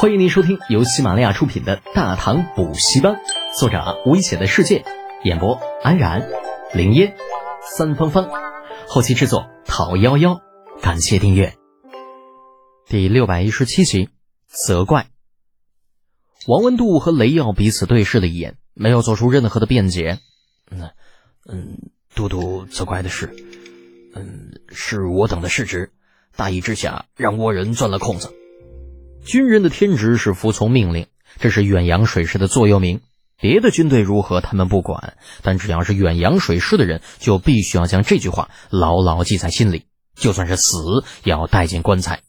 欢迎您收听由喜马拉雅出品的《大唐补习班》，作者危险的世界，演播安然、林烟、三芳芳，后期制作陶幺幺。感谢订阅。第六百一十七集，责怪。王文度和雷耀彼此对视了一眼，没有做出任何的辩解。嗯嗯，都督责怪的是，嗯，是我等的失职，大意之下让倭人钻了空子。军人的天职是服从命令，这是远洋水师的座右铭。别的军队如何，他们不管，但只要是远洋水师的人，就必须要将这句话牢牢记在心里，就算是死，也要带进棺材。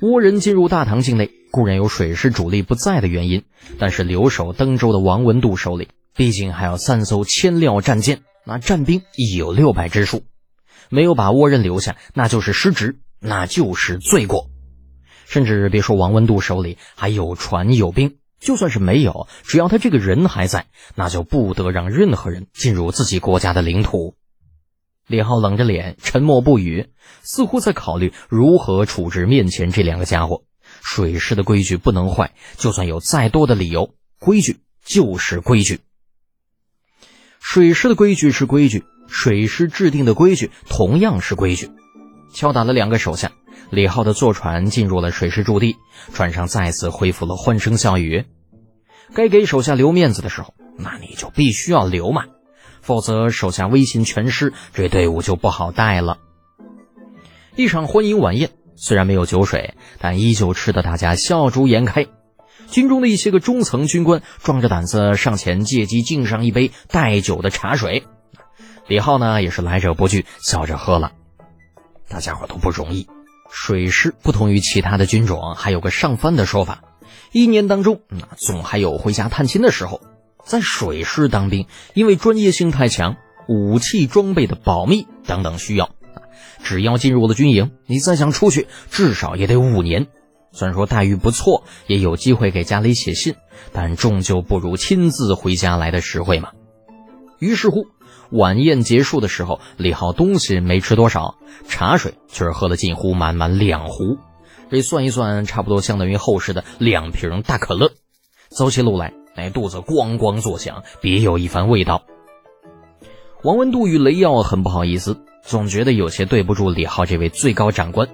倭人进入大唐境内，固然有水师主力不在的原因，但是留守登州的王文度手里，毕竟还有三艘千料战舰，那战兵亦有六百之数，没有把倭人留下，那就是失职，那就是罪过。甚至别说王文度手里还有船有兵，就算是没有，只要他这个人还在，那就不得让任何人进入自己国家的领土。李浩冷着脸，沉默不语，似乎在考虑如何处置面前这两个家伙。水师的规矩不能坏，就算有再多的理由，规矩就是规矩。水师的规矩是规矩，水师制定的规矩同样是规矩。敲打了两个手下。李浩的坐船进入了水师驻地，船上再次恢复了欢声笑语。该给手下留面子的时候，那你就必须要留嘛，否则手下威信全失，这队伍就不好带了。一场欢迎晚宴虽然没有酒水，但依旧吃得大家笑逐颜开。军中的一些个中层军官壮着胆子上前借机敬上一杯带酒的茶水，李浩呢也是来者不拒，笑着喝了。大家伙都不容易。水师不同于其他的军种，还有个上番的说法。一年当中，那总还有回家探亲的时候。在水师当兵，因为专业性太强，武器装备的保密等等需要，只要进入了军营，你再想出去，至少也得五年。虽然说待遇不错，也有机会给家里写信，但终究不如亲自回家来的实惠嘛。于是乎。晚宴结束的时候，李浩东西没吃多少，茶水却是喝了近乎满满两壶。这算一算，差不多相当于后世的两瓶大可乐。走起路来，那肚子咣咣作响，别有一番味道。王文度与雷耀很不好意思，总觉得有些对不住李浩这位最高长官。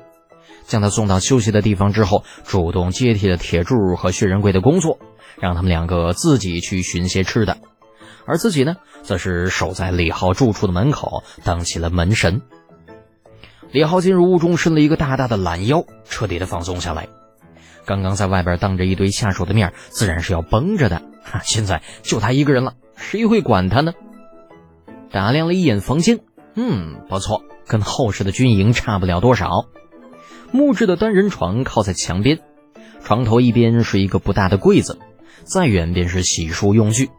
将他送到休息的地方之后，主动接替了铁柱和薛仁贵的工作，让他们两个自己去寻些吃的。而自己呢，则是守在李浩住处的门口，当起了门神。李浩进入屋中，伸了一个大大的懒腰，彻底的放松下来。刚刚在外边当着一堆下属的面，自然是要绷着的。哈，现在就他一个人了，谁会管他呢？打量了一眼房间，嗯，不错，跟后世的军营差不了多少。木质的单人床靠在墙边，床头一边是一个不大的柜子，再远便是洗漱用具。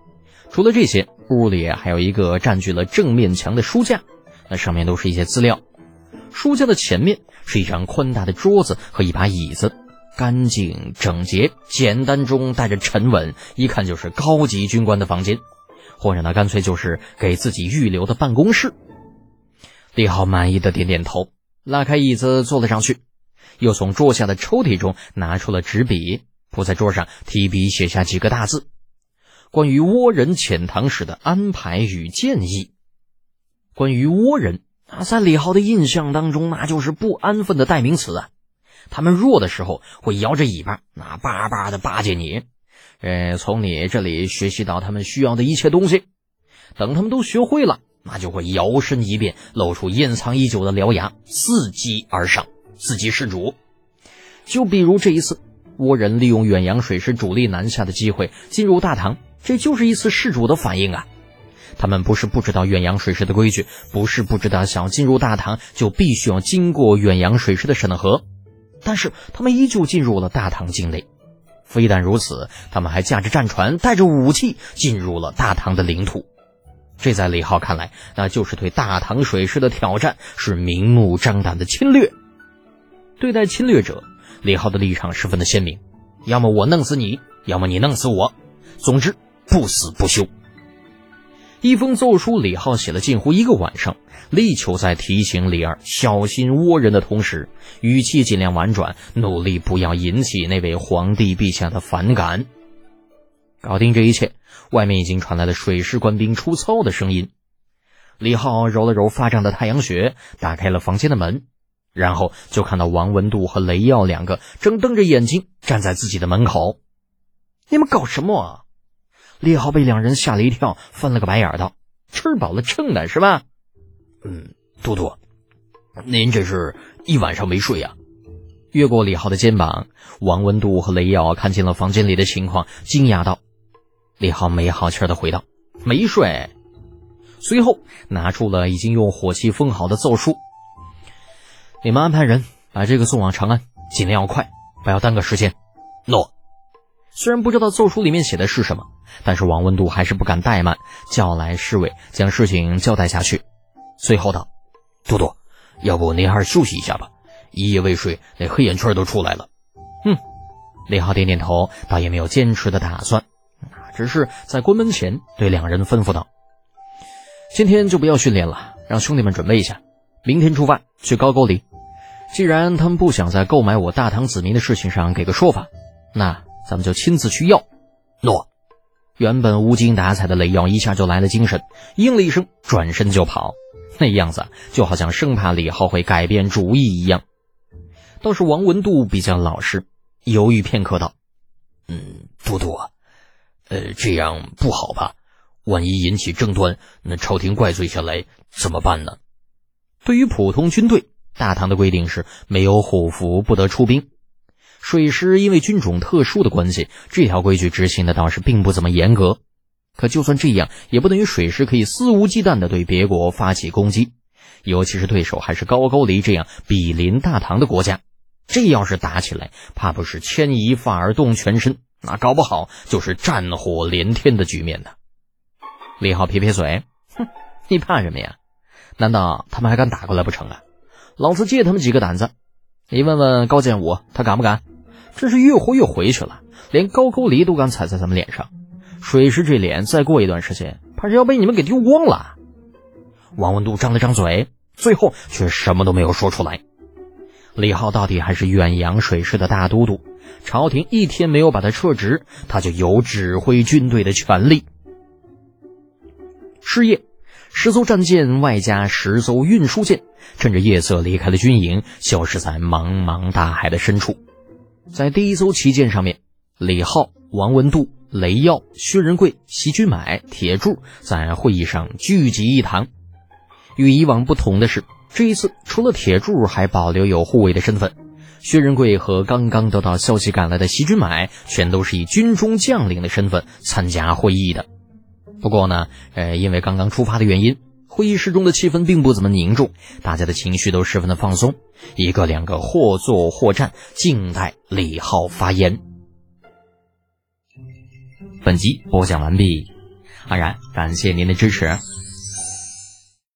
除了这些，屋里还有一个占据了正面墙的书架，那上面都是一些资料。书架的前面是一张宽大的桌子和一把椅子，干净整洁，简单中带着沉稳，一看就是高级军官的房间，或者呢，干脆就是给自己预留的办公室。李浩满意的点点头，拉开椅子坐了上去，又从桌下的抽屉中拿出了纸笔，铺在桌上，提笔写下几个大字。关于倭人遣唐使的安排与建议，关于倭人啊，在李浩的印象当中，那就是不安分的代名词啊。他们弱的时候会摇着尾巴，那叭叭的巴结你，呃，从你这里学习到他们需要的一切东西。等他们都学会了，那就会摇身一变，露出掩藏已久的獠牙，伺机而上，伺机是主。就比如这一次，倭人利用远洋水师主力南下的机会，进入大唐。这就是一次事主的反应啊！他们不是不知道远洋水师的规矩，不是不知道想要进入大唐就必须要经过远洋水师的审核，但是他们依旧进入了大唐境内。非但如此，他们还驾着战船，带着武器进入了大唐的领土。这在李浩看来，那就是对大唐水师的挑战，是明目张胆的侵略。对待侵略者，李浩的立场十分的鲜明：要么我弄死你，要么你弄死我。总之。不死不休。一封奏书，李浩写了近乎一个晚上，力求在提醒李二小心倭人的同时，语气尽量婉转，努力不要引起那位皇帝陛下的反感。搞定这一切，外面已经传来了水师官兵出操的声音。李浩揉了揉发胀的太阳穴，打开了房间的门，然后就看到王文度和雷耀两个正瞪着眼睛站在自己的门口。你们搞什么啊？李浩被两人吓了一跳，翻了个白眼，道：“吃饱了撑的是吧？”“嗯，都督，您这是一晚上没睡呀？”越过李浩的肩膀，王文度和雷耀看见了房间里的情况，惊讶道：“李浩没好气的回道：‘没睡。’随后拿出了已经用火漆封好的奏书：‘你们安排人把这个送往长安，尽量要快，不要耽搁时间。’诺。虽然不知道奏书里面写的是什么。”但是王文度还是不敢怠慢，叫来侍卫将事情交代下去。随后道：“都督，要不您还是休息一下吧，一夜未睡，那黑眼圈都出来了。”嗯，李浩点点头，倒也没有坚持的打算，只是在关门前对两人吩咐道：“今天就不要训练了，让兄弟们准备一下，明天出发去高句丽。既然他们不想在购买我大唐子民的事情上给个说法，那咱们就亲自去要。”诺。原本无精打采的雷耀一下就来了精神，应了一声，转身就跑，那样子就好像生怕李浩会改变主意一样。倒是王文度比较老实，犹豫片刻道：“嗯，都督，呃，这样不好吧？万一引起争端，那朝廷怪罪下来怎么办呢？”对于普通军队，大唐的规定是没有虎符不得出兵。水师因为军种特殊的关系，这条规矩执行的倒是并不怎么严格。可就算这样，也不等于水师可以肆无忌惮地对别国发起攻击，尤其是对手还是高句丽这样比邻大唐的国家。这要是打起来，怕不是牵一发而动全身，那搞不好就是战火连天的局面呢。李浩撇撇嘴，哼，你怕什么呀？难道他们还敢打过来不成啊？老子借他们几个胆子，你问问高建武，他敢不敢？真是越活越回去了，连高句丽都敢踩在咱们脸上，水师这脸再过一段时间，怕是要被你们给丢光了。王文度张了张嘴，最后却什么都没有说出来。李浩到底还是远洋水师的大都督，朝廷一天没有把他撤职，他就有指挥军队的权利。是夜，十艘战舰外加十艘运输舰，趁着夜色离开了军营，消失在茫茫大海的深处。在第一艘旗舰上面，李浩、王文度、雷耀、薛仁贵、席君买、铁柱在会议上聚集一堂。与以往不同的是，这一次除了铁柱还保留有护卫的身份，薛仁贵和刚刚得到消息赶来的席君买全都是以军中将领的身份参加会议的。不过呢，呃，因为刚刚出发的原因。会议室中的气氛并不怎么凝重，大家的情绪都十分的放松，一个两个或坐或站，静待李浩发言。本集播讲完毕，安然感谢您的支持。